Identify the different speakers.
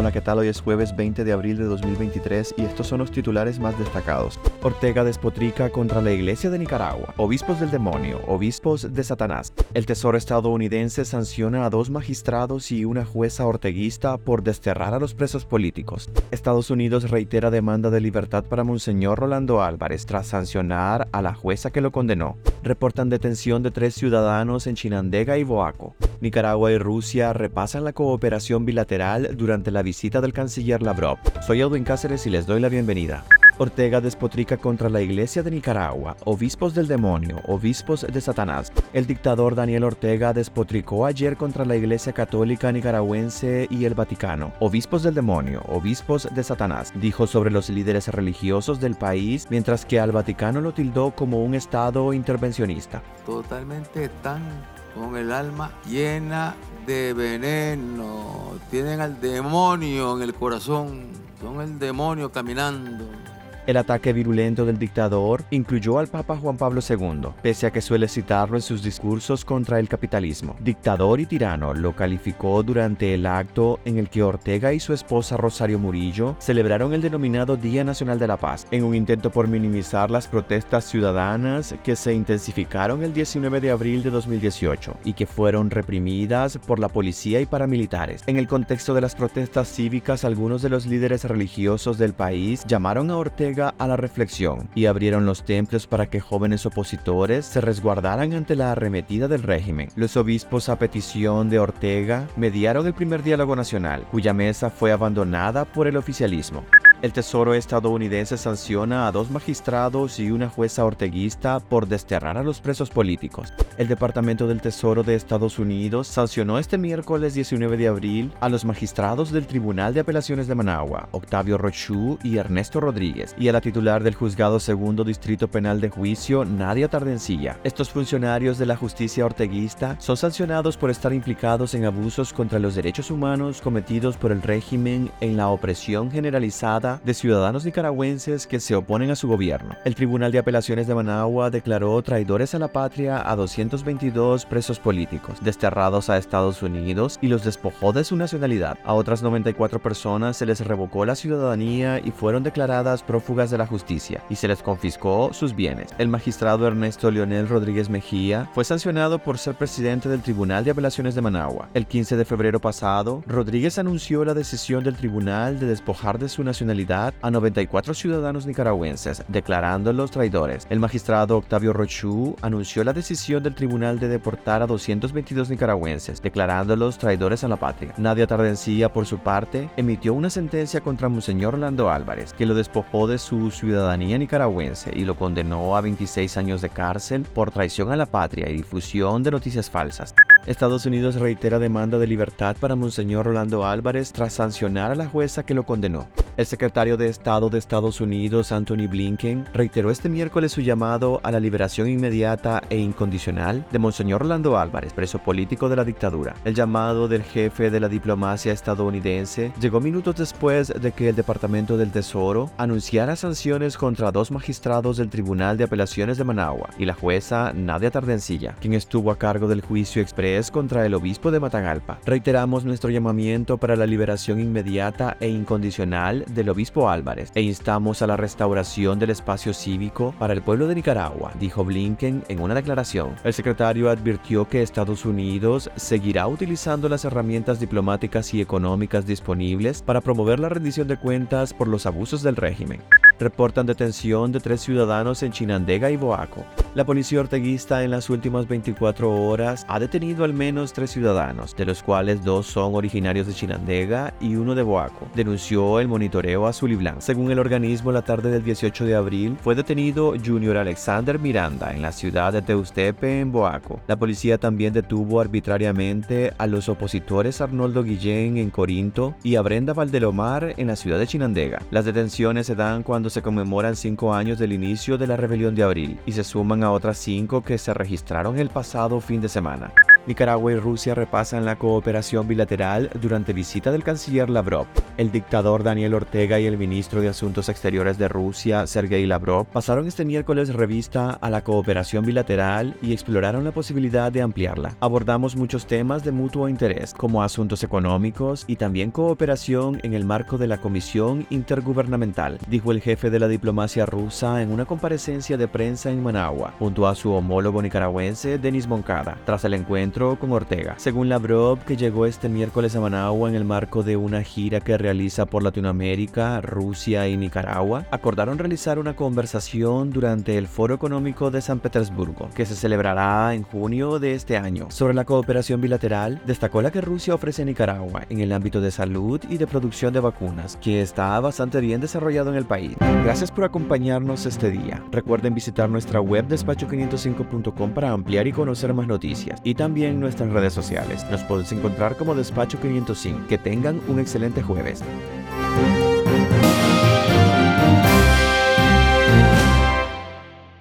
Speaker 1: Hola, ¿qué tal? Hoy es jueves 20 de abril de 2023 y estos son los titulares más destacados. Ortega despotrica contra la Iglesia de Nicaragua. Obispos del demonio, obispos de Satanás. El Tesoro estadounidense sanciona a dos magistrados y una jueza orteguista por desterrar a los presos políticos. Estados Unidos reitera demanda de libertad para Monseñor Rolando Álvarez tras sancionar a la jueza que lo condenó. Reportan detención de tres ciudadanos en Chinandega y Boaco. Nicaragua y Rusia repasan la cooperación bilateral durante la visita del canciller Lavrov. Soy Edwin Cáceres y les doy la bienvenida. Ortega despotrica contra la Iglesia de Nicaragua, obispos del demonio, obispos de Satanás. El dictador Daniel Ortega despotricó ayer contra la Iglesia Católica Nicaragüense y el Vaticano, obispos del demonio, obispos de Satanás, dijo sobre los líderes religiosos del país, mientras que al Vaticano lo tildó como un Estado intervencionista.
Speaker 2: Totalmente tan con el alma llena de veneno, tienen al demonio en el corazón, son el demonio caminando.
Speaker 1: El ataque virulento del dictador incluyó al Papa Juan Pablo II, pese a que suele citarlo en sus discursos contra el capitalismo. Dictador y tirano lo calificó durante el acto en el que Ortega y su esposa Rosario Murillo celebraron el denominado Día Nacional de la Paz, en un intento por minimizar las protestas ciudadanas que se intensificaron el 19 de abril de 2018 y que fueron reprimidas por la policía y paramilitares. En el contexto de las protestas cívicas, algunos de los líderes religiosos del país llamaron a Ortega a la reflexión y abrieron los templos para que jóvenes opositores se resguardaran ante la arremetida del régimen. Los obispos a petición de Ortega mediaron el primer diálogo nacional, cuya mesa fue abandonada por el oficialismo. El Tesoro estadounidense sanciona a dos magistrados y una jueza orteguista por desterrar a los presos políticos. El Departamento del Tesoro de Estados Unidos sancionó este miércoles 19 de abril a los magistrados del Tribunal de Apelaciones de Managua, Octavio Rochú y Ernesto Rodríguez, y a la titular del Juzgado Segundo Distrito Penal de Juicio, Nadia Tardencilla. Estos funcionarios de la justicia orteguista son sancionados por estar implicados en abusos contra los derechos humanos cometidos por el régimen en la opresión generalizada de ciudadanos nicaragüenses que se oponen a su gobierno. El Tribunal de Apelaciones de Managua declaró traidores a la patria a 222 presos políticos, desterrados a Estados Unidos y los despojó de su nacionalidad. A otras 94 personas se les revocó la ciudadanía y fueron declaradas prófugas de la justicia y se les confiscó sus bienes. El magistrado Ernesto Leonel Rodríguez Mejía fue sancionado por ser presidente del Tribunal de Apelaciones de Managua. El 15 de febrero pasado, Rodríguez anunció la decisión del tribunal de despojar de su nacionalidad a 94 ciudadanos nicaragüenses, declarándolos traidores. El magistrado Octavio Rochú anunció la decisión del tribunal de deportar a 222 nicaragüenses, declarándolos traidores a la patria. Nadia Tardencilla, por su parte, emitió una sentencia contra Monseñor Orlando Álvarez, que lo despojó de su ciudadanía nicaragüense y lo condenó a 26 años de cárcel por traición a la patria y difusión de noticias falsas. Estados Unidos reitera demanda de libertad para Monseñor Rolando Álvarez tras sancionar a la jueza que lo condenó. El secretario de Estado de Estados Unidos, Anthony Blinken, reiteró este miércoles su llamado a la liberación inmediata e incondicional de Monseñor Rolando Álvarez, preso político de la dictadura. El llamado del jefe de la diplomacia estadounidense llegó minutos después de que el Departamento del Tesoro anunciara sanciones contra dos magistrados del Tribunal de Apelaciones de Managua y la jueza Nadia Tardencilla, quien estuvo a cargo del juicio express contra el obispo de Matagalpa. Reiteramos nuestro llamamiento para la liberación inmediata e incondicional del obispo Álvarez e instamos a la restauración del espacio cívico para el pueblo de Nicaragua, dijo Blinken en una declaración. El secretario advirtió que Estados Unidos seguirá utilizando las herramientas diplomáticas y económicas disponibles para promover la rendición de cuentas por los abusos del régimen reportan detención de tres ciudadanos en Chinandega y Boaco. La policía orteguista en las últimas 24 horas ha detenido al menos tres ciudadanos, de los cuales dos son originarios de Chinandega y uno de Boaco, denunció el monitoreo azul y blanco. Según el organismo, la tarde del 18 de abril fue detenido Junior Alexander Miranda en la ciudad de Teustepe, en Boaco. La policía también detuvo arbitrariamente a los opositores Arnoldo Guillén en Corinto y a Brenda Valdelomar en la ciudad de Chinandega. Las detenciones se dan cuando se conmemoran cinco años del inicio de la rebelión de abril y se suman a otras cinco que se registraron el pasado fin de semana. Nicaragua y Rusia repasan la cooperación bilateral durante visita del canciller Lavrov. El dictador Daniel Ortega y el ministro de Asuntos Exteriores de Rusia, Sergei Lavrov, pasaron este miércoles revista a la cooperación bilateral y exploraron la posibilidad de ampliarla. Abordamos muchos temas de mutuo interés, como asuntos económicos y también cooperación en el marco de la Comisión Intergubernamental, dijo el jefe de la diplomacia rusa en una comparecencia de prensa en Managua, junto a su homólogo nicaragüense Denis Moncada, tras el encuentro con Ortega. Según Lavrov, que llegó este miércoles a Managua en el marco de una gira que realiza por Latinoamérica, Rusia y Nicaragua, acordaron realizar una conversación durante el Foro Económico de San Petersburgo, que se celebrará en junio de este año. Sobre la cooperación bilateral, destacó la que Rusia ofrece a Nicaragua en el ámbito de salud y de producción de vacunas, que está bastante bien desarrollado en el país. Gracias por acompañarnos este día. Recuerden visitar nuestra web despacho505.com para ampliar y conocer más noticias y también nuestras redes sociales. Nos puedes encontrar como Despacho 505. Que tengan un excelente jueves.